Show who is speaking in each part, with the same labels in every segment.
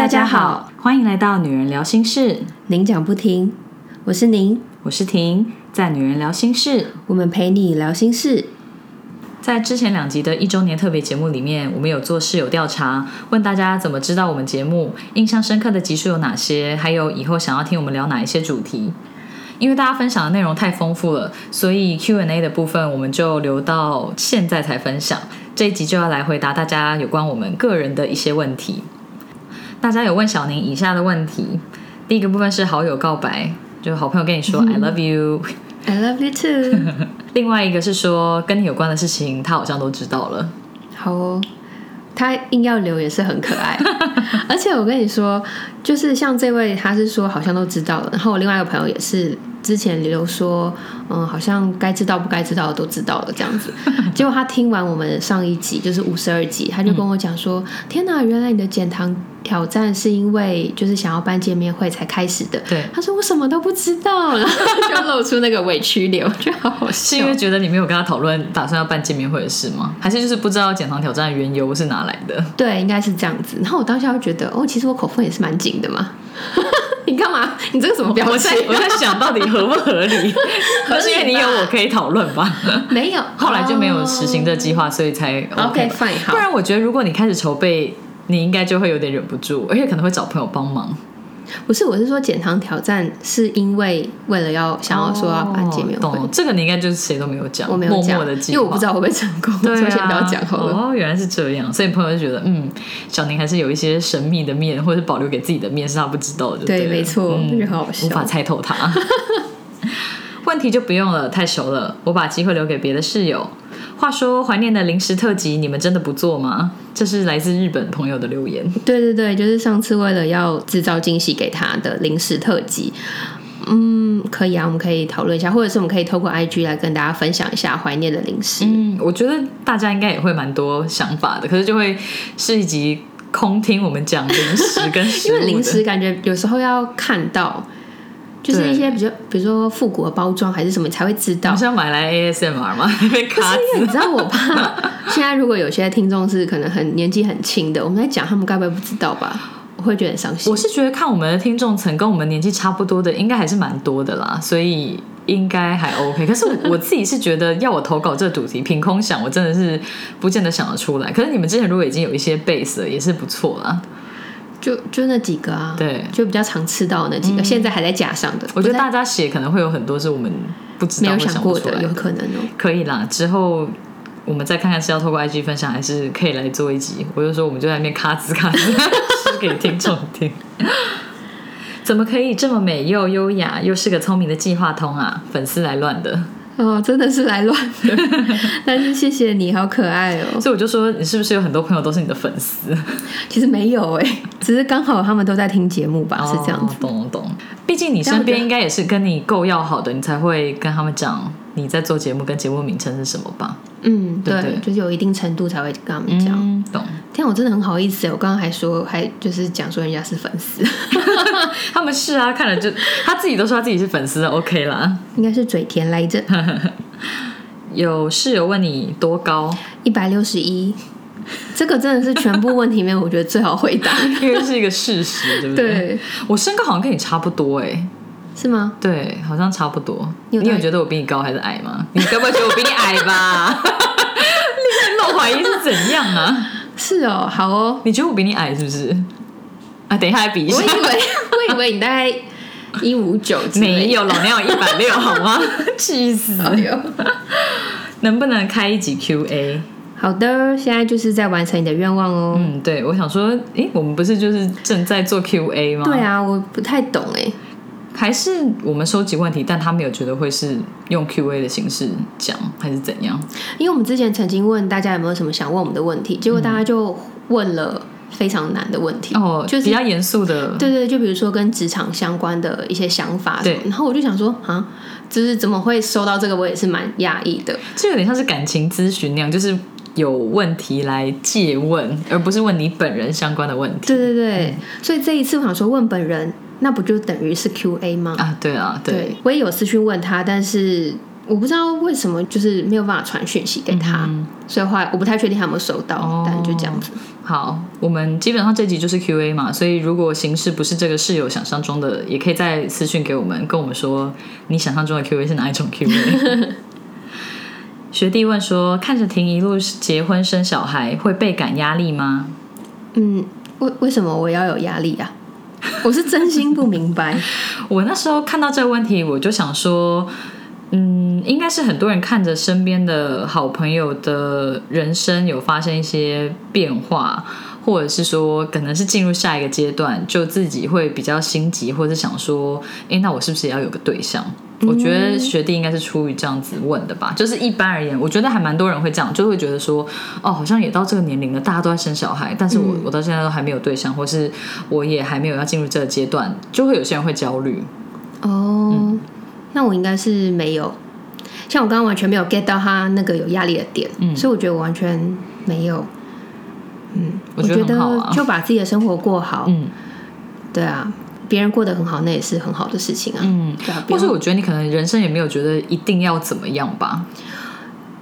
Speaker 1: 大家好，
Speaker 2: 欢迎来到女人聊心事，
Speaker 1: 您讲不停，我是您，
Speaker 2: 我是婷，在女人聊心事，
Speaker 1: 我们陪你聊心事。
Speaker 2: 在之前两集的一周年特别节目里面，我们有做室友调查，问大家怎么知道我们节目，印象深刻的集数有哪些，还有以后想要听我们聊哪一些主题。因为大家分享的内容太丰富了，所以 Q&A 的部分我们就留到现在才分享。这一集就要来回答大家有关我们个人的一些问题。大家有问小宁以下的问题：第一个部分是好友告白，就好朋友跟你说 “I love you”。
Speaker 1: I love you too。
Speaker 2: 另外一个是说跟你有关的事情，他好像都知道了。
Speaker 1: 好哦，他硬要留也是很可爱，而且我跟你说，就是像这位，他是说好像都知道了，然后我另外一个朋友也是之前刘说，嗯，好像该知道不该知道的都知道了这样子。结果他听完我们上一集，就是五十二集，他就跟我讲说：“天哪，原来你的减糖挑战是因为就是想要办见面会才开始的。”
Speaker 2: 对，
Speaker 1: 他说我什么都不知道，然后就露出那个委屈脸，我觉得好好笑
Speaker 2: 是因。为觉得你没有跟他讨论打算要办见面会的事吗？还是就是不知道减糖挑战的缘由是哪来的？
Speaker 1: 对，应该是这样子。然后我当下就觉得，哦，其实我口风也是蛮紧的嘛。你干嘛？你这个什么表
Speaker 2: 我
Speaker 1: 情
Speaker 2: 在？我在想到底合不合理？那是因为你有我可以讨论吧？
Speaker 1: 没有，
Speaker 2: 后来就没有实行这计划，所以才 OK
Speaker 1: fine 好
Speaker 2: 不然我觉得如果你开始筹备，你应该就会有点忍不住，而且可能会找朋友帮忙。
Speaker 1: 不是，我是说减糖挑战是因为为了要想要说要办见面会，
Speaker 2: 哦懂这个你应该就是谁都没有讲，
Speaker 1: 我没有讲
Speaker 2: 默默的，
Speaker 1: 因为我不知道会不会成功，
Speaker 2: 对
Speaker 1: 所以先不要
Speaker 2: 啊，
Speaker 1: 讲好了。
Speaker 2: 哦，原来是这样，所以朋友就觉得，嗯，小宁还是有一些神秘的面，或者是保留给自己的面是他不知道的。
Speaker 1: 对，
Speaker 2: 了
Speaker 1: 没错，
Speaker 2: 嗯
Speaker 1: 我觉得很好笑。
Speaker 2: 无法猜透他。问题就不用了，太熟了，我把机会留给别的室友。话说，怀念的零食特辑，你们真的不做吗？这是来自日本朋友的留言。
Speaker 1: 对对对，就是上次为了要制造惊喜给他的零食特辑。嗯，可以啊，我们可以讨论一下，或者是我们可以透过 IG 来跟大家分享一下怀念的零食。
Speaker 2: 嗯，我觉得大家应该也会蛮多想法的，可是就会是一集空听我们讲零食跟食物
Speaker 1: 因为零食感觉有时候要看到，就是一些比较，比如说复古的包装还是什么，才会知道
Speaker 2: 好。像买来 ASMR 吗？被卡
Speaker 1: 因为你知道，我怕 现在如果有些听众是可能很年纪很轻的，我们在讲，他们该不会不知道吧？我会觉得很伤心
Speaker 2: 我。是觉得看我们的听众层跟我们年纪差不多的，应该还是蛮多的啦，所以应该还 OK。可是我我自己是觉得，要我投稿这个主题，凭空想，我真的是不见得想得出来。可是你们之前如果已经有一些 base 了，也是不错啦。
Speaker 1: 就就那几个啊，
Speaker 2: 对
Speaker 1: 就比较常吃到的那几个，现在还在架上的，
Speaker 2: 我觉得大家写可能会有很多是我们不知道
Speaker 1: 没有想过的，有可能哦。
Speaker 2: 可以啦，之后我们再看看是要透过 IG 分享，还是可以来做一集。我就说我们就在那边咔吱咔吱 说给听众听。怎么可以这么美又优雅，又是个聪明的计划通啊？粉丝来乱的，
Speaker 1: 哦，真的是来乱的，但是谢谢你好可爱哦。
Speaker 2: 所以我就说你是不是有很多朋友都是你的粉丝？
Speaker 1: 其实没有哎，只是刚好他们都在听节目吧，是这样。
Speaker 2: 懂懂懂。毕竟你身边应该也是跟你够要好的，你才会跟他们讲你在做节目跟节目名称是什么吧？
Speaker 1: 嗯，
Speaker 2: 对对，
Speaker 1: 对就是有一定程度才会跟他们讲。
Speaker 2: 嗯，懂。
Speaker 1: 天啊，我真的很好意思哎，我刚刚还说，还就是讲说人家是粉丝，
Speaker 2: 他们是啊，看了就他自己都说他自己是粉丝，OK 啦。
Speaker 1: 应该是嘴甜来着，
Speaker 2: 有室友问你多高，
Speaker 1: 一百六十一。这个真的是全部问题里面，我觉得最好回答。
Speaker 2: 因为是一个事实，对不对？
Speaker 1: 对，
Speaker 2: 我身高好像跟你差不多哎，
Speaker 1: 是吗？
Speaker 2: 对，好像差不多。你有觉得我比你高还是矮吗？你该不会觉得我比你矮吧？你在露怀疑是怎样啊？
Speaker 1: 是哦，好哦。
Speaker 2: 你觉得我比你矮是不是？啊，等一下来比一下
Speaker 1: 我以。为我以为你大概一五九，
Speaker 2: 没有，老娘有一百六，好吗？气死！能不能开一集 Q&A？
Speaker 1: 好的，现在就是在完成你的愿望哦。
Speaker 2: 嗯，对，我想说，诶，我们不是就是正在做 Q&A 吗？
Speaker 1: 对，啊，我不太懂哎。
Speaker 2: 还是我们收集问题，但他没有觉得会是用 Q&A 的形式讲，还是怎样？
Speaker 1: 因为我们之前曾经问大家有没有什么想问我们的问题，结果大家就问了非常难的问题。
Speaker 2: 哦，
Speaker 1: 就是
Speaker 2: 比较严肃的，
Speaker 1: 对对，就比如说跟职场相关的一些想法
Speaker 2: 对，
Speaker 1: 然后我就想说啊，就是怎么会收到这个，我也是蛮讶异的。
Speaker 2: 这有点像是感情咨询那样，就是有问题来借问，而不是问你本人相关的问题。
Speaker 1: 对对对，所以这一次我想说问本人，那不就等于是 Q A 吗？
Speaker 2: 啊，对啊，对，
Speaker 1: 对，我也有私讯问他，但是我不知道为什么就是没有办法传讯息给他，所以后来我不太确定他有没有收到，但就这样子。
Speaker 2: 好，我们基本上这集就是 Q A 嘛，所以如果形式不是这个室友想象中的，也可以再私讯给我们，跟我们说你想象中的 Q A 是哪一种 Q A。学弟问说，看着婷一路结婚生小孩，会倍感压力吗？
Speaker 1: 嗯，为为什么我要有压力啊？我是真心不明白。
Speaker 2: 我那时候看到这个问题，我就想说。嗯，应该是很多人看着身边的好朋友的人生有发生一些变化，或者是说可能是进入下一个阶段，就自己会比较心急，或者想说，哎，那我是不是也要有个对象？我觉得学弟应该是出于这样子问的吧。就是一般而言，我觉得还蛮多人会这样，就会觉得说，哦，好像也到这个年龄了，大家都在生小孩，但是我我到现在都还没有对象，或是我也还没有要进入这个阶段，就会有些人会焦虑。
Speaker 1: 哦。那我应该是没有，像我刚刚完全没有 get 到他那个有压力的点，所以我觉得我完全没有。嗯，我觉得就把自己的生活过好。嗯，对啊，别人过得很好，那也是很好的事情啊。嗯，
Speaker 2: 或是我觉得你可能人生也没有觉得一定要怎么样吧。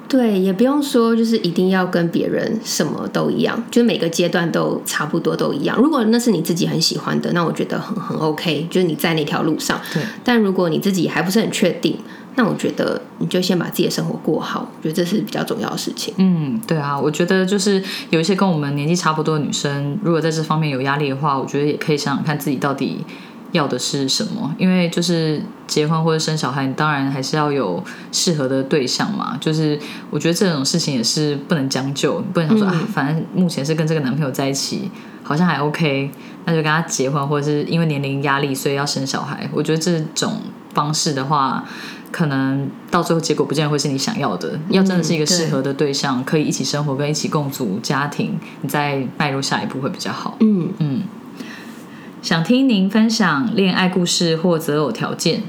Speaker 1: 对，也不用说就是一定要跟别人什么都一样，就是每个阶段都差不多都一样。如果那是你自己很喜欢的，那我觉得很很 OK，就是你在那条路上。
Speaker 2: 对。
Speaker 1: 但如果你自己还不是很确定，那我觉得你就先把自己的生活过好，我觉得这是比较重要的事情。
Speaker 2: 嗯，对啊，我觉得就是有一些跟我们年纪差不多的女生，如果在这方面有压力的话，我觉得也可以想想看自己到底。要的是什么？因为就是结婚或者生小孩，你当然还是要有适合的对象嘛。就是我觉得这种事情也是不能将就，不能想说啊，反正目前是跟这个男朋友在一起，好像还 OK，那就跟他结婚，或者是因为年龄压力所以要生小孩。我觉得这种方式的话，可能到最后结果不见得会是你想要的。要真的是一个适合的对象，可以一起生活跟一起共组家庭，你再迈入下一步会比较好。嗯嗯。想听您分享恋爱故事或择偶条件。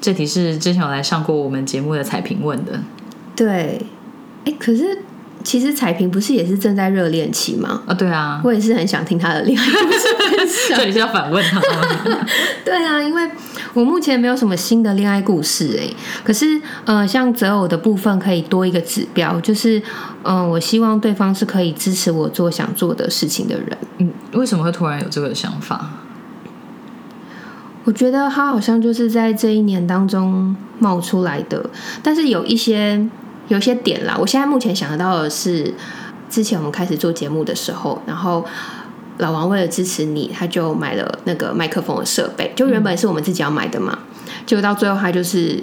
Speaker 2: 这题是之前有来上过我们节目的彩评问的。
Speaker 1: 对，哎，可是其实彩萍不是也是正在热恋期吗？
Speaker 2: 啊，对啊，
Speaker 1: 我也是很想听她的恋爱故事。
Speaker 2: 这里是要反问他吗？
Speaker 1: 对啊，因为我目前没有什么新的恋爱故事哎。可是呃，像择偶的部分可以多一个指标，就是嗯，我希望对方是可以支持我做想做的事情的人。
Speaker 2: 嗯，为什么会突然有这个想法？
Speaker 1: 我觉得他好像就是在这一年当中冒出来的，但是有一些有些点啦。我现在目前想得到的是，之前我们开始做节目的时候，然后老王为了支持你，他就买了那个麦克风的设备，就原本是我们自己要买的嘛，结果到最后他就是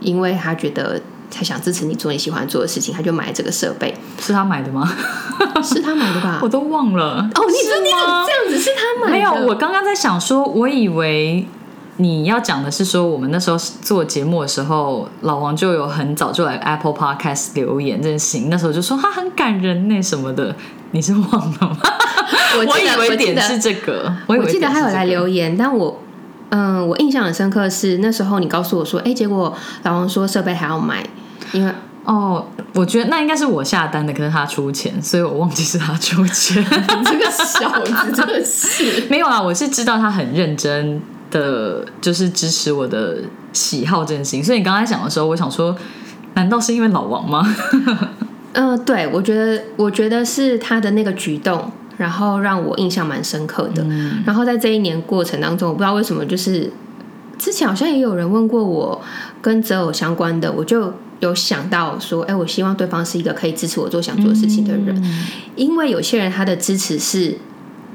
Speaker 1: 因为他觉得。他想支持你做你喜欢做的事情，他就买这个设备。
Speaker 2: 是他买的吗？
Speaker 1: 是他买的吧？
Speaker 2: 我都忘了。
Speaker 1: 哦，你说你怎么这样子是他买的？
Speaker 2: 没有，我刚刚在想说，我以为你要讲的是说，我们那时候做节目的时候，老王就有很早就来 Apple Podcast 留言这件事情，那时候就说他很感人那什么的，你是忘了吗？
Speaker 1: 我
Speaker 2: 以为点是这个，
Speaker 1: 我记得他有来留言，但我。嗯，我印象很深刻是那时候你告诉我说，哎，结果老王说设备还要买，因为
Speaker 2: 哦，我觉得那应该是我下单的，可是他出钱，所以我忘记是他出钱。
Speaker 1: 这个小子真的是
Speaker 2: 没有啊，我是知道他很认真的，就是支持我的喜好这件事情。所以你刚才讲的时候，我想说，难道是因为老王吗？
Speaker 1: 呃，对，我觉得，我觉得是他的那个举动。然后让我印象蛮深刻的。然后在这一年过程当中，我不知道为什么，就是之前好像也有人问过我跟择偶相关的，我就有想到说，哎，我希望对方是一个可以支持我做想做的事情的人，因为有些人他的支持是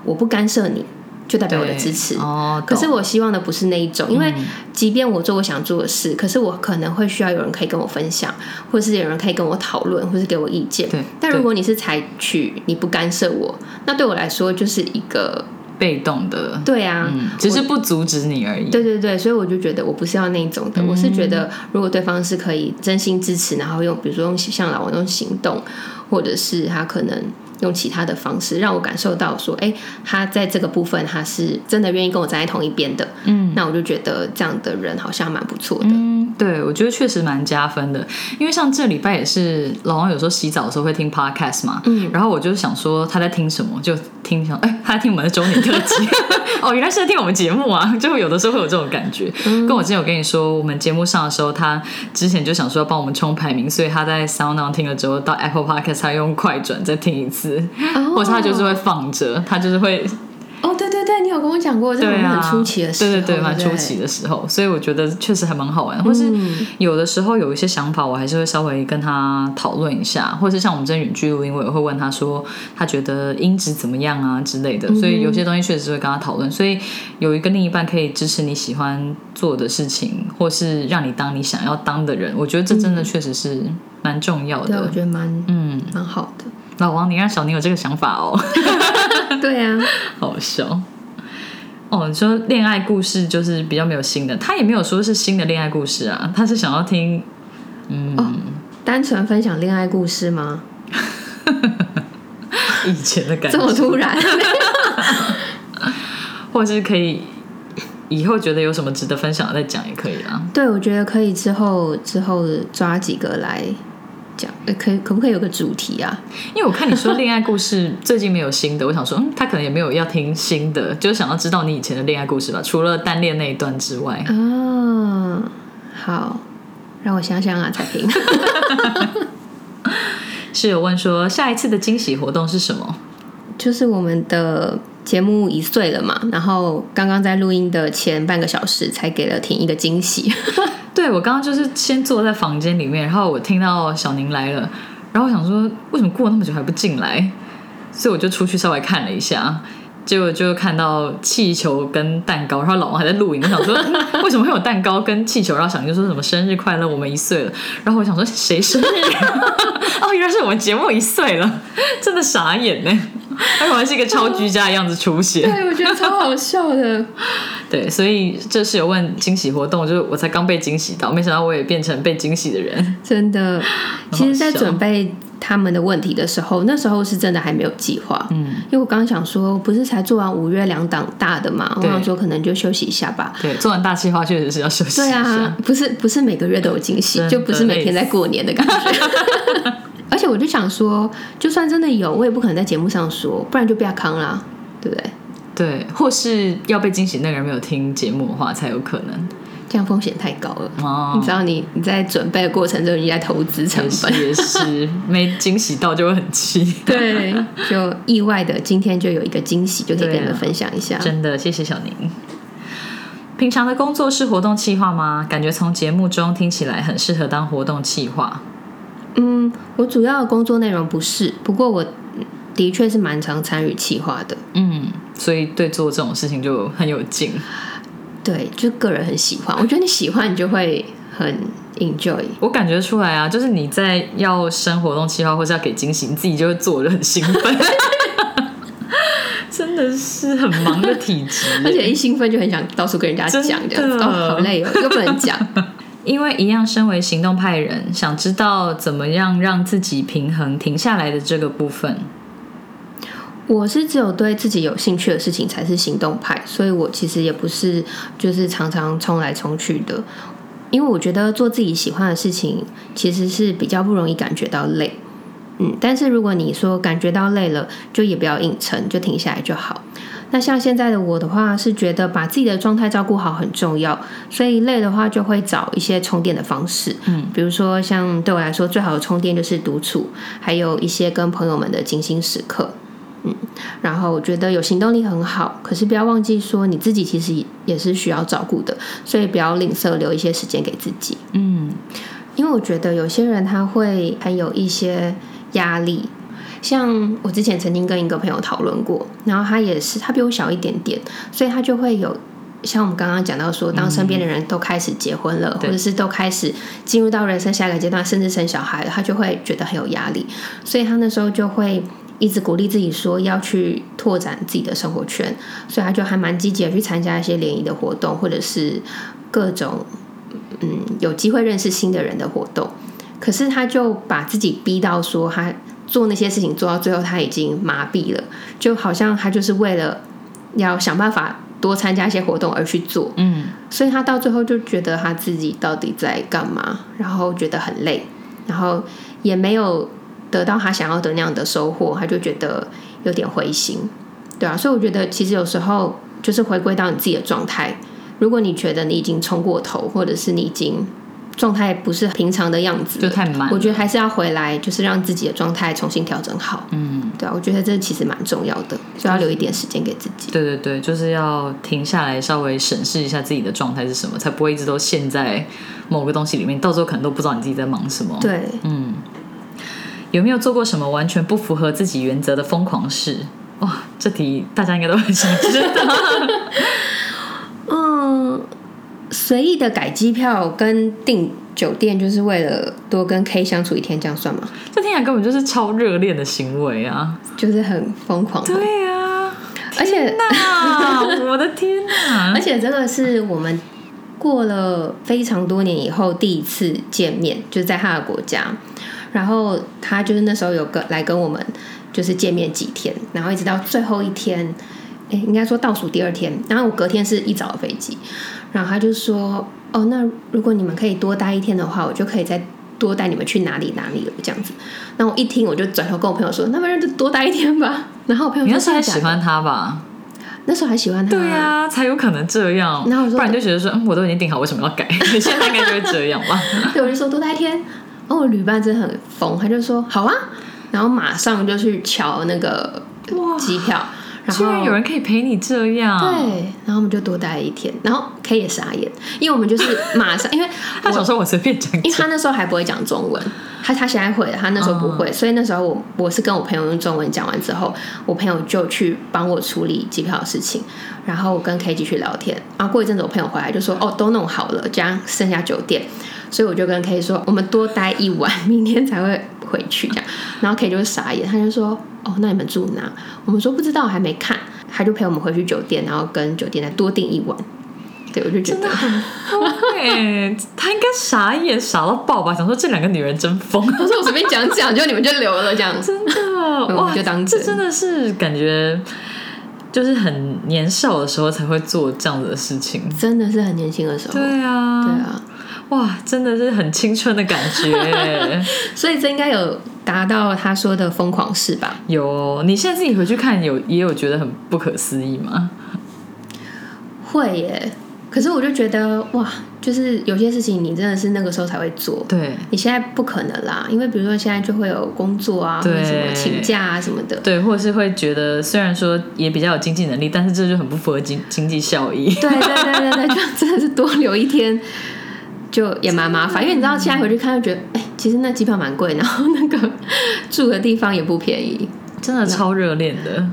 Speaker 1: 我不干涉你。就代表我的支持哦。可是我希望的不是那一种，因为即便我做我想做的事，可是我可能会需要有人可以跟我分享，或者是有人可以跟我讨论，或是给我意见。
Speaker 2: 对。
Speaker 1: 但如果你是采取你不干涉我，那对我来说就是一个
Speaker 2: 被动的。
Speaker 1: 对啊，
Speaker 2: 只是不阻止你而已。
Speaker 1: 对对对，所以我就觉得我不是要那种的，我是觉得如果对方是可以真心支持，然后用比如说用像老王用行动，或者是他可能。用其他的方式让我感受到说，哎，他在这个部分他是真的愿意跟我站在同一边的，嗯，那我就觉得这样的人好像蛮不错的。
Speaker 2: 嗯，对，我觉得确实蛮加分的，因为像这礼拜也是老王有时候洗澡的时候会听 podcast 嘛，嗯，然后我就想说他在听什么，就听想哎他在听我们的周年特辑，哦，原来是在听我们节目啊，就会有的时候会有这种感觉。跟我之前有跟你说，我们节目上的时候，他之前就想说要帮我们冲排名，所以他在 Sound On 听了之后，到 Apple Podcast 他用快转再听一次，或者他就是会放着，他就是会。
Speaker 1: 哦，对对对，你有跟我讲过，这种很初期的时候，
Speaker 2: 对对对，蛮初期的时候，所以我觉得确实还蛮好玩。或是有的时候有一些想法，我还是会稍微跟他讨论一下，或是像我们这远距录音，我也会问他说，他觉得音质怎么样啊之类的。所以有些东西确实是会跟他讨论。所以有一个另一半可以支持你喜欢做的事情，或是让你当你想要当的人，我觉得这真的确实是蛮重要的。
Speaker 1: 对，我觉得蛮嗯蛮好的。
Speaker 2: 老王，你让小宁有这个想法哦。
Speaker 1: 对呀，
Speaker 2: 好笑哦！你说恋爱故事就是比较没有新的，他也没有说是新的恋爱故事啊，他是想要听
Speaker 1: 嗯，单纯分享恋爱故事吗？
Speaker 2: 以前的感觉
Speaker 1: 这么突然，
Speaker 2: 或者是可以以后觉得有什么值得分享的再讲也可以啊。
Speaker 1: 对，我觉得可以之后之后抓几个来。讲，可以可不可以有个主题啊？
Speaker 2: 因为我看你说恋爱故事最近没有新的，我想说，嗯，他可能也没有要听新的，就是想要知道你以前的恋爱故事吧，除了单恋那一段之外。
Speaker 1: 哦，好，让我想想啊，彩萍。
Speaker 2: 室友问说，下一次的惊喜活动是什么？
Speaker 1: 就是我们的节目一岁了嘛，然后刚刚在录音的前半个小时才给了婷一个惊喜。
Speaker 2: 对，我刚刚就是先坐在房间里面，然后我听到小宁来了，然后我想说，为什么过那么久还不进来？所以我就出去稍微看了一下，结果就看到气球跟蛋糕，然后老王还在录影。我想说，为什么会有蛋糕跟气球？然后小宁就说什么生日快乐，我们一岁了。然后我想说，谁生日？哦，原来是我们节目一岁了，真的傻眼呢。而且还是一个超居家的样子出现，
Speaker 1: 对我觉得超好笑的。
Speaker 2: 对，所以这是有问惊喜活动，就是我才刚被惊喜到，没想到我也变成被惊喜的人。
Speaker 1: 真的，其实，在准备他们的问题的时候，那时候是真的还没有计划。嗯，因为我刚刚想说，不是才做完五月两档大的嘛，我想说可能就休息一下吧。
Speaker 2: 对，做完大计划确实是要休息。
Speaker 1: 对啊，不是不是每个月都有惊喜，就不是每天在过年的感觉。而且我就想说，就算真的有，我也不可能在节目上说，不然就不要康啦，对不对？
Speaker 2: 对，或是要被惊喜那个人没有听节目的话，才有可能。
Speaker 1: 这样风险太高了。哦，你知道，你你在准备的过程中，你在投资成本
Speaker 2: 也是 没惊喜到就会很气。
Speaker 1: 对，就意外的今天就有一个惊喜，就可以跟你们分享一下。
Speaker 2: 真的，谢谢小宁。平常的工作是活动企划吗？感觉从节目中听起来很适合当活动企划。
Speaker 1: 嗯，我主要的工作内容不是，不过我的确是蛮常参与企划的。
Speaker 2: 嗯，所以对做这种事情就很有劲。
Speaker 1: 对，就个人很喜欢。我觉得你喜欢，你就会很 enjoy。
Speaker 2: 我感觉出来啊，就是你在要生活动企划或是要给惊喜，你自己就会做的很兴奋。真的是很忙的体质，
Speaker 1: 而且一兴奋就很想到处跟人家讲，这样子哦，好累哦，又不能讲。
Speaker 2: 因为一样，身为行动派人，想知道怎么样让自己平衡停下来的这个部分。
Speaker 1: 我是只有对自己有兴趣的事情才是行动派，所以我其实也不是就是常常冲来冲去的。因为我觉得做自己喜欢的事情，其实是比较不容易感觉到累。嗯，但是如果你说感觉到累了，就也不要硬撑，就停下来就好。那像现在的我的话，是觉得把自己的状态照顾好很重要，所以累的话就会找一些充电的方式，嗯，比如说像对我来说最好的充电就是独处，还有一些跟朋友们的精心时刻，嗯，然后我觉得有行动力很好，可是不要忘记说你自己其实也是需要照顾的，所以不要吝啬留一些时间给自己，嗯，因为我觉得有些人他会还有一些压力。像我之前曾经跟一个朋友讨论过，然后他也是，他比我小一点点，所以他就会有像我们刚刚讲到说，当身边的人都开始结婚了，或者是都开始进入到人生下一个阶段，甚至生小孩了，他就会觉得很有压力，所以他那时候就会一直鼓励自己说要去拓展自己的生活圈，所以他就还蛮积极的去参加一些联谊的活动，或者是各种嗯有机会认识新的人的活动，可是他就把自己逼到说他。做那些事情做到最后，他已经麻痹了，就好像他就是为了要想办法多参加一些活动而去做，
Speaker 2: 嗯，
Speaker 1: 所以他到最后就觉得他自己到底在干嘛，然后觉得很累，然后也没有得到他想要的那样的收获，他就觉得有点灰心，对啊，所以我觉得其实有时候就是回归到你自己的状态，如果你觉得你已经冲过头，或者是你已经状态不是平常的样子，
Speaker 2: 就太满
Speaker 1: 我觉得还是要回来，就是让自己的状态重新调整好，
Speaker 2: 嗯，
Speaker 1: 对啊，我觉得这其实蛮重要的，所以要留一点时间给自己。
Speaker 2: 对对对，就是要停下来，稍微审视一下自己的状态是什么，才不会一直都陷在某个东西里面，到时候可能都不知道你自己在忙什么。
Speaker 1: 对，
Speaker 2: 嗯，有没有做过什么完全不符合自己原则的疯狂事？哇，这题大家应该都很想知道。
Speaker 1: 嗯，随意的改机票跟订酒店，就是为了多跟 K 相处一天，这样算吗？
Speaker 2: 这听起来根本就是超热恋的行为啊！
Speaker 1: 就是很疯狂的，
Speaker 2: 对啊，
Speaker 1: 而且
Speaker 2: 那 我的天哪！
Speaker 1: 而且这个是我们过了非常多年以后第一次见面，就是在他的国家，然后他就是那时候有跟来跟我们就是见面几天，然后一直到最后一天，哎，应该说倒数第二天，然后我隔天是一早的飞机，然后他就说，哦，那如果你们可以多待一天的话，我就可以再。多带你们去哪里哪里了这样子，然后我一听我就转头跟我朋友说，那不然就多待一天吧。然后我朋友说
Speaker 2: 你那时候还喜欢他吧？
Speaker 1: 那时候还喜欢他，
Speaker 2: 对啊，才有可能这样。
Speaker 1: 然后我说
Speaker 2: 不然就觉得说，嗯，我都已经定好，为什么要改？你 现在应该就会这样吧？
Speaker 1: 对，我就说多待一天。然后我旅伴真的很疯，他就说好啊，然后马上就去瞧那个
Speaker 2: 哇，
Speaker 1: 机票，然后
Speaker 2: 居然有人可以陪你这样，
Speaker 1: 对，然后我们就多待了一天，然后 K 也傻眼，因为我们就是马上，因为
Speaker 2: 他想说我随便讲
Speaker 1: 因为，他那时候还不会讲中文，他他现在会了，他那时候不会，所以那时候我我是跟我朋友用中文讲完之后，我朋友就去帮我处理机票的事情，然后我跟 K 继续聊天，然后过一阵子我朋友回来就说哦都弄好了，这样剩下酒店，所以我就跟 K 说我们多待一晚，明天才会回去这样，然后 K 就是傻眼，他就说哦那你们住哪？我们说不知道还没看，他就陪我们回去酒店，然后跟酒店再多订一晚，对我就觉得
Speaker 2: 对，他应该傻眼傻到爆吧？想说这两个女人真疯，
Speaker 1: 他说我随便讲讲，就你们就留了这样。
Speaker 2: 真的
Speaker 1: 我
Speaker 2: 哇，
Speaker 1: 们就当真
Speaker 2: 这真的是感觉就是很年少的时候才会做这样子的事情。
Speaker 1: 真的是很年轻的时候，
Speaker 2: 对啊，
Speaker 1: 对啊，
Speaker 2: 哇，真的是很青春的感觉。
Speaker 1: 所以这应该有达到他说的疯狂事吧？
Speaker 2: 有哦，你现在自己回去看，有也有觉得很不可思议吗？
Speaker 1: 会耶，可是我就觉得哇，就是有些事情你真的是那个时候才会做，
Speaker 2: 对
Speaker 1: 你现在不可能啦，因为比如说现在就会有工作啊，或
Speaker 2: 对
Speaker 1: 者什么请假啊什么的。
Speaker 2: 对，或者是会觉得虽然说也比较有经济能力，但是这就很不符合经经济效益。
Speaker 1: 对对对对对，就真的是多留一天，就也蛮麻烦，因为你知道现在回去看就觉得，哎，其实那机票蛮贵，然后那个住的地方也不便宜，
Speaker 2: 真的超热恋的。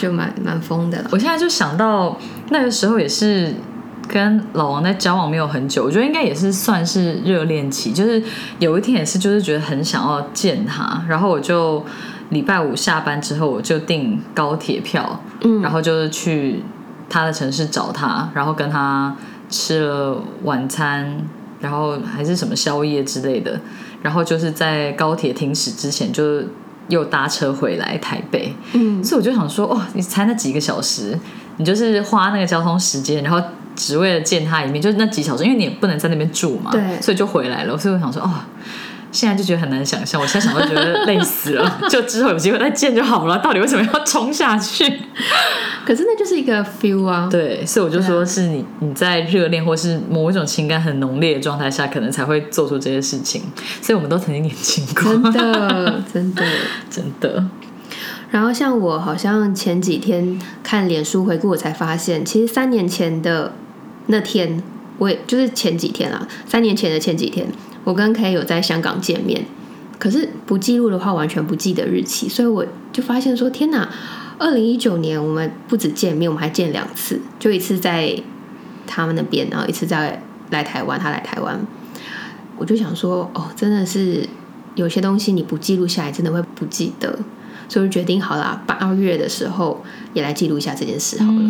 Speaker 1: 就蛮蛮疯的了。
Speaker 2: 我现在就想到那个时候也是跟老王在交往没有很久，我觉得应该也是算是热恋期。就是有一天也是，就是觉得很想要见他，然后我就礼拜五下班之后我就订高铁票，
Speaker 1: 嗯
Speaker 2: 然后就是去他的城市找他，然后跟他吃了晚餐，然后还是什么宵夜之类的，然后就是在高铁停驶之前就又搭车回来台北。
Speaker 1: 嗯，
Speaker 2: 所以我就想说，哦，你才那几个小时，你就是花那个交通时间，然后只为了见他一面，就是那几小时，因为你也不能在那边住嘛，
Speaker 1: 对
Speaker 2: 所以就回来了。所以我想说，哦，现在就觉得很难想象，我现在想都觉得累死了，就之后有机会再见就好了。到底为什么要冲下去？
Speaker 1: 可是那就是一个 feel 啊，
Speaker 2: 对，所以我就说是你你在热恋或是某一种情感很浓烈的状态下，可能才会做出这些事情。所以我们都曾经年轻过，
Speaker 1: 真的 真的。
Speaker 2: 真的。
Speaker 1: 然后像我好像前几天看脸书回顾，我才发现，其实三年前的那天，我也就是前几天啊，三年前的前几天，我跟 K 有在香港见面，可是不记录的话，完全不记得日期，所以我就发现说，天哪！二零一九年我们不止见面，我们还见两次，就一次在他们那边，然后一次在来台湾，他来台湾，我就想说，哦，真的是有些东西你不记录下来，真的会不记得。所以决定好啦，八月的时候也来记录一下这件事好了。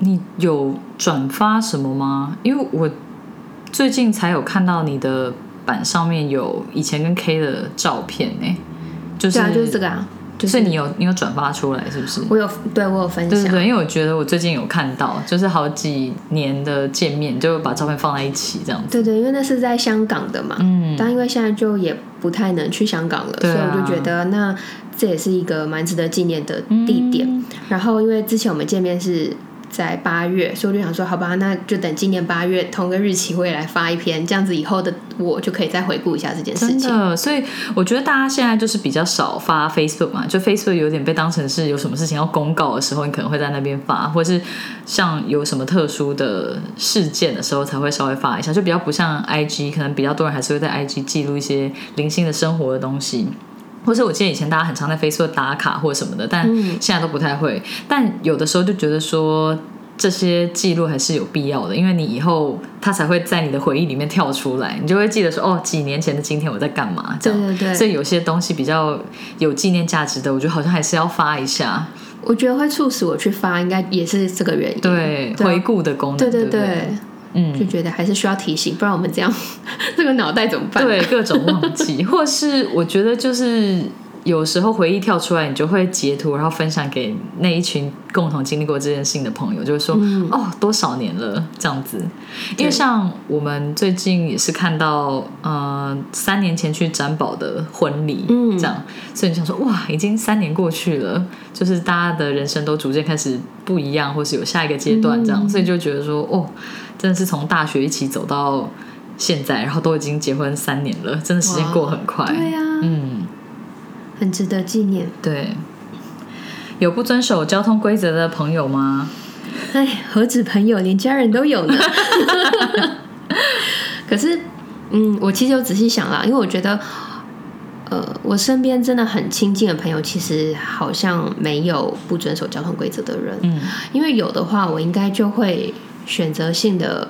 Speaker 2: 你有转发什么吗？因为我最近才有看到你的板上面有以前跟 K 的照片呢、就是
Speaker 1: 对啊，就是这个啊，就是
Speaker 2: 所以你有你有转发出来是不是？
Speaker 1: 我有对我有分享，
Speaker 2: 对对对，因为我觉得我最近有看到，就是好几年的见面，就把照片放在一起这样子。
Speaker 1: 对对，因为那是在香港的嘛，
Speaker 2: 嗯，
Speaker 1: 但因为现在就也不太能去香港了，所以我就觉得那这也是一个蛮值得纪念的地点。
Speaker 2: 嗯
Speaker 1: 然后因为之前我们见面是在八月，所以我就想说，好吧，那就等今年八月同个日期，我也来发一篇，这样子以后的我就可以再回顾一下这件事情。
Speaker 2: 真的，所以我觉得大家现在就是比较少发 Facebook 嘛，就 Facebook 有点被当成是有什么事情要公告的时候，你可能会在那边发，或是像有什么特殊的事件的时候才会稍微发一下，就比较不像 IG，可能比较多人还是会在 IG 记录一些零星的生活的东西。或是我记得以前大家很常在 Facebook 打卡或者什么的，但现在都不太会。但有的时候就觉得说这些记录还是有必要的，因为你以后它才会在你的回忆里面跳出来，你就会记得说哦，几年前的今天我在干嘛这样。
Speaker 1: 对对对
Speaker 2: 所以有些东西比较有纪念价值的，我觉得好像还是要发一下，
Speaker 1: 我觉得会促使我去发，应该也是这个原因。
Speaker 2: 对，回顾的功能，
Speaker 1: 对对
Speaker 2: 对，嗯，
Speaker 1: 就觉得还是需要提醒，不然我们这样 这个脑袋怎么办？
Speaker 2: 对，各种忘记，或是我觉得就是有时候回忆跳出来，你就会截图，然后分享给那一群共同经历过这件事情的朋友，就是说、
Speaker 1: 嗯。
Speaker 2: 哦，多少年了这样子。因为像我们最近也是看到，呃，三年前去展宝的婚礼，
Speaker 1: 嗯
Speaker 2: 这样，所以你想说哇，已经三年过去了，就是大家的人生都逐渐开始不一样，或是有下一个阶段这样，
Speaker 1: 嗯。
Speaker 2: 所以就觉得说哦，真的是从大学一起走到。现在，然后都已经结婚三年了，真的时间过很快。
Speaker 1: 对呀、
Speaker 2: 嗯，
Speaker 1: 很值得纪念。
Speaker 2: 对。有不遵守交通规则的朋友吗？
Speaker 1: 哎，何止朋友，连家人都有呢。可是，嗯，我其实有仔细想啦，因为我觉得，呃，我身边真的很亲近的朋友，其实好像没有不遵守交通规则的人。
Speaker 2: 嗯，
Speaker 1: 因为有的话，我应该就会选择性的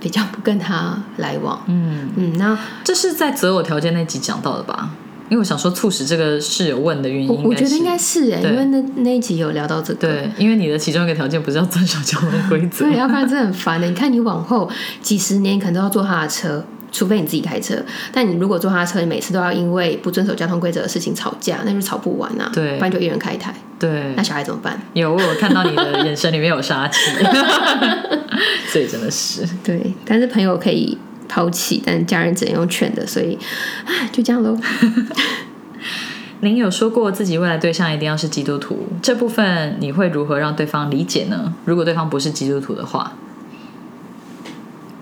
Speaker 1: 比较不跟他来往。
Speaker 2: 嗯，
Speaker 1: 嗯，那
Speaker 2: 这是在择偶条件那集讲到的吧？因为我想说，促使这个室友问的原因
Speaker 1: 我我觉得
Speaker 2: 是
Speaker 1: 应该是哎、
Speaker 2: 对
Speaker 1: 因为那那一集有聊到这个。
Speaker 2: 对，因为你的其中一个条件不是要遵守交通规则
Speaker 1: 对，，要不然真的很烦的。你看，你往后几十年，你可能都要坐他的车，除非你自己开车。但你如果坐他的车，你每次都要因为不遵守交通规则的事情吵架，那就吵不完啊。
Speaker 2: 对
Speaker 1: 不然就一人开一台，
Speaker 2: 对
Speaker 1: 那，小孩怎么办？
Speaker 2: 有我有看到你的眼神里面有杀气，所以真的是
Speaker 1: 对，但是朋友可以抛弃，但家人只能用劝的，所以，唉，就这样喽。
Speaker 2: 您有说过自己未来对象一定要是基督徒，这部分你会如何让对方理解呢？如果对方不是基督徒的话，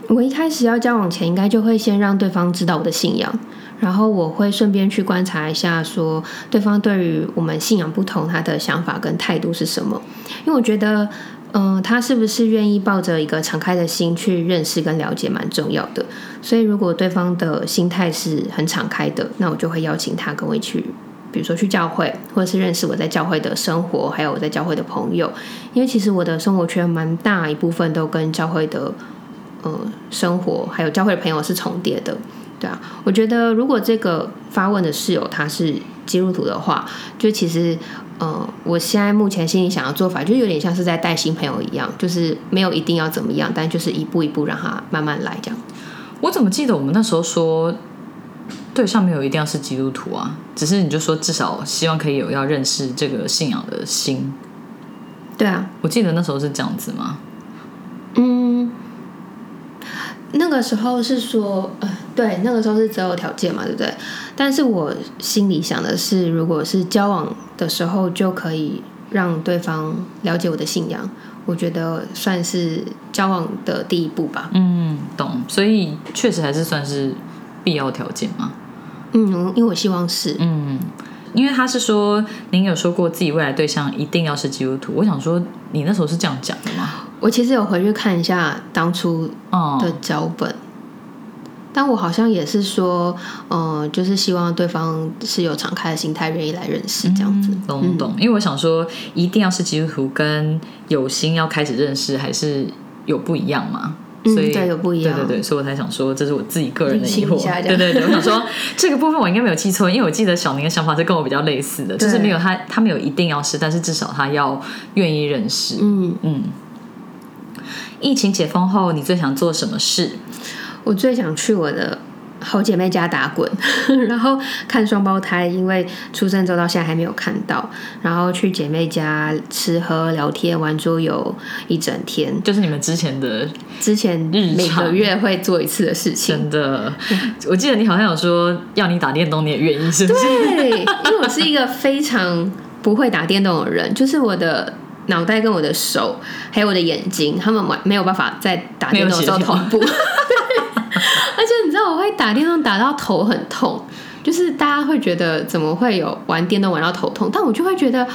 Speaker 1: 我一开始要交往前，应该就会先让对方知道我的信仰，然后我会顺便去观察一下，说对方对于我们信仰不同，他的想法跟态度是什么。因为我觉得，嗯、他是不是愿意抱着一个敞开的心去认识跟了解，蛮重要的。所以，如果对方的心态是很敞开的，那我就会邀请他跟我一起。比如说去教会，或者是认识我在教会的生活，还有我在教会的朋友，因为其实我的生活圈蛮大一部分都跟教会的呃生活还有教会的朋友是重叠的，对啊，我觉得如果这个发问的室友他是基督徒的话，就其实呃，我现在目前心里想要做法，就有点像是在带新朋友一样，就是没有一定要怎么样，但就是一步一步让他慢慢来这样。
Speaker 2: 我怎么记得我们那时候说对象没有一定要是基督徒啊，只是你就说至少希望可以有要认识这个信仰的心。
Speaker 1: 对啊，
Speaker 2: 我记得那时候是这样子吗？
Speaker 1: 嗯，那个时候是说，呃，对，那个时候是择偶条件嘛，对不对？但是我心里想的是，如果是交往的时候就可以让对方了解我的信仰，我觉得算是交往的第一步吧。
Speaker 2: 嗯，懂。所以确实还是算是必要条件嘛。
Speaker 1: 嗯，因为我希望是，
Speaker 2: 嗯，因为他是说您有说过自己未来对象一定要是基督徒，我想说你那时候是这样讲的吗？
Speaker 1: 我其实有回去看一下当初
Speaker 2: 哦、
Speaker 1: 的脚本。但我好像也是说，嗯、就是希望对方是有敞开的心态，愿意来认识这样子。
Speaker 2: 嗯懂懂。因为我想说，一定要是基督徒跟有心要开始认识，还是有不一样嘛？
Speaker 1: 嗯
Speaker 2: 所以、
Speaker 1: 对有不一样
Speaker 2: 对对对，所以我才想说，这是我自己个人的疑惑对对对，我想说这个部分我应该没有记错，因为我记得小明的想法是跟我比较类似的，就是没有他他没有一定要是，但是至少他要愿意认识。
Speaker 1: 嗯，
Speaker 2: 嗯。疫情解封后，你最想做什么事？
Speaker 1: 我最想去我的好姐妹家打滚，然后看双胞胎，因为出生之后到现在还没有看到，然后去姐妹家吃喝聊天玩桌游一整天，
Speaker 2: 就是你们之前的
Speaker 1: 之前每个月会做一次的事情。
Speaker 2: 真的，我记得你好像有说要你打电动，你也愿意，是不是？
Speaker 1: 对，因为我是一个非常不会打电动的人，就是我的脑袋跟我的手还有我的眼睛，他们完没有办法在打电动的时候同步。而且你知道，我会打电动打到头很痛，就是大家会觉得怎么会有玩电动玩到头痛，但我就会觉得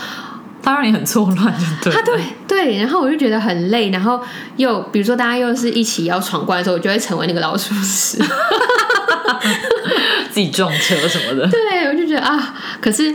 Speaker 2: 它让你很错乱，就对了。
Speaker 1: 他对对，然后我就觉得很累，然后又比如说大家又是一起要闯关的时候，我就会成为那个老鼠屎。
Speaker 2: 自己撞车什么的。
Speaker 1: 对，我就觉得啊，可是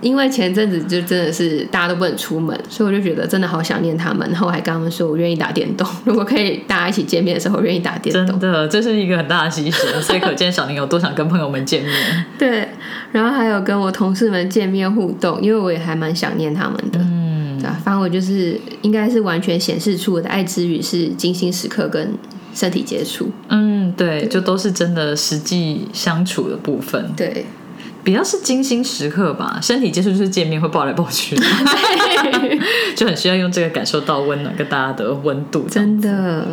Speaker 1: 因为前阵子就真的是大家都不能出门，所以我就觉得真的好想念他们。然后我还跟他们说，我愿意打电动，如果可以大家一起见面的时候，我愿意打电动。
Speaker 2: 真的，这是一个很大的牺牲，所以可见小林有多想跟朋友们见面。
Speaker 1: 对，然后还有跟我同事们见面互动，因为我也还蛮想念他们的。
Speaker 2: 嗯，
Speaker 1: 反正我就是应该是完全显示出我的爱之语是精心时刻跟身体接触。
Speaker 2: 嗯，对，就都是真的实际相处的部分，
Speaker 1: 对，
Speaker 2: 比较是精心时刻吧。身体接触就是见面会抱来抱去，就很需要用这个感受到温暖跟大家的温度。
Speaker 1: 真的，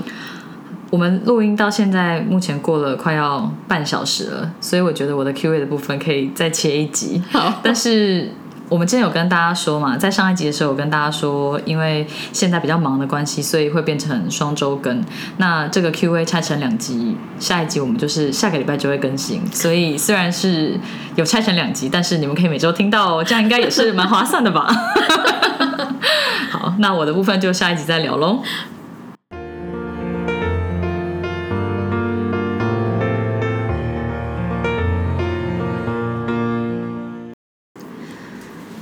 Speaker 2: 我们录音到现在，目前过了快要半小时了，所以我觉得我的 Q&A 的部分可以再切一集。
Speaker 1: 好，
Speaker 2: 但是我们之前有跟大家说嘛，在上一集的时候，有跟大家说，因为现在比较忙的关系，所以会变成双周更。那这个 Q&A 拆成两集，下一集我们就是下个礼拜就会更新。所以虽然是有拆成两集，但是你们可以每周听到哦，这样应该也是蛮划算的吧？好，那我的部分就下一集再聊喽。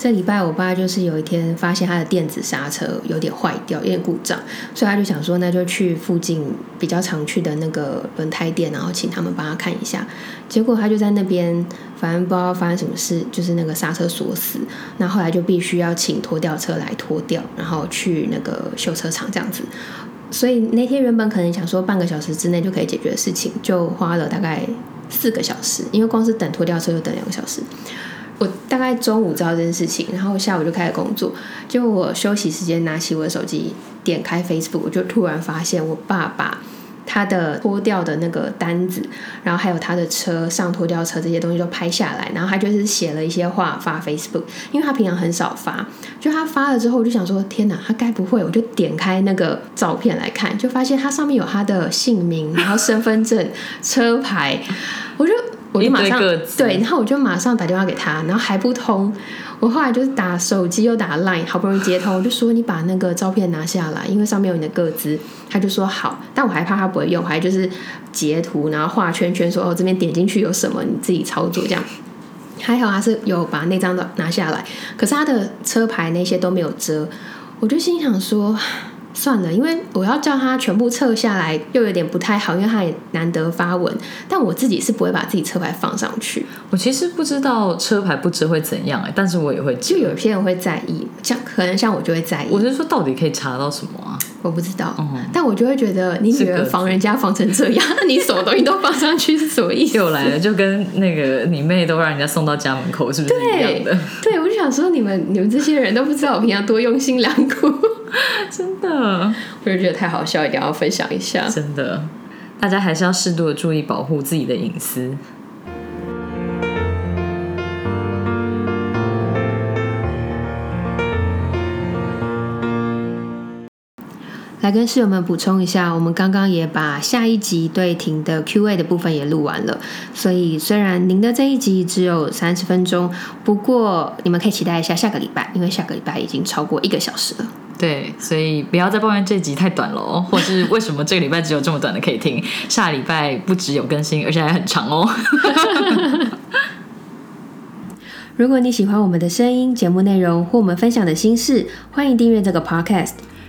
Speaker 1: 这礼拜我爸就是有一天发现他的电子刹车有点坏掉，有点故障，所以他就想说，那就去附近比较常去的那个轮胎店，然后请他们帮他看一下。结果他就在那边，反正不知道发生什么事，就是那个刹车锁死。那后来就必须要请拖吊车来拖掉，然后去那个修车厂这样子。所以那天原本可能想说半个小时之内就可以解决的事情，就花了大概四个小时，因为光是等拖吊车就等两个小时。我大概中午知道这件事情，然后下午就开始工作。结果我休息时间拿起我的手机，点开 Facebook，我就突然发现我爸把他的拖吊的那个单子，然后还有他的车上拖吊车这些东西都拍下来，然后他就是写了一些话发 Facebook，因为他平常很少发。就他发了之后，我就想说天哪，他该不会？我就点开那个照片来看，就发现他上面有他的姓名，然后身份证、车牌，我就。我就马上对，然后我就马上打电话给他，然后还不通。我后来就是打手机又打 Line，好不容易接通，我就说你把那个照片拿下来，因为上面有你的个资。他就说好，但我还怕他不会用，我还就是截图，然后画圈圈说哦这边点进去有什么，你自己操作这样。还好他是有把那张的拿下来，可是他的车牌那些都没有遮，我就心想说。算了，因为我要叫他全部撤下来，又有点不太好，因为他也难得发文。但我自己是不会把自己车牌放上去，
Speaker 2: 我其实不知道车牌不知会怎样哎、但是我也会。
Speaker 1: 就有些人会在意，像可能像我就会在意，
Speaker 2: 我是说，到底可以查到什么啊？
Speaker 1: 我不知道，
Speaker 2: 嗯
Speaker 1: 但我就会觉得你女儿防人家防成这样，那 你什么东西都放上去是什么意思？
Speaker 2: 又来了，就跟那个你妹都让人家送到家门口，是不是一样的？
Speaker 1: 对，想说你们你们这些人都不知道我平常多用心良苦，
Speaker 2: 真的，
Speaker 1: 我就觉得太好笑，一定要分享一下。
Speaker 2: 真的，大家还是要适度的注意保护自己的隐私。
Speaker 1: 来跟室友们补充一下，我们刚刚也把下一集对婷的 Q&A 的部分也录完了，所以虽然您的这一集只有三十分钟，不过你们可以期待一下下个礼拜，因为下个礼拜已经超过一个小时了。
Speaker 2: 对，所以不要再抱怨这集太短了哦，或是为什么这个礼拜只有这么短的可以听，下礼拜不只有更新，而且还很长哦。
Speaker 1: 如果你喜欢我们的声音、节目内容或我们分享的心事，欢迎订阅这个 Podcast。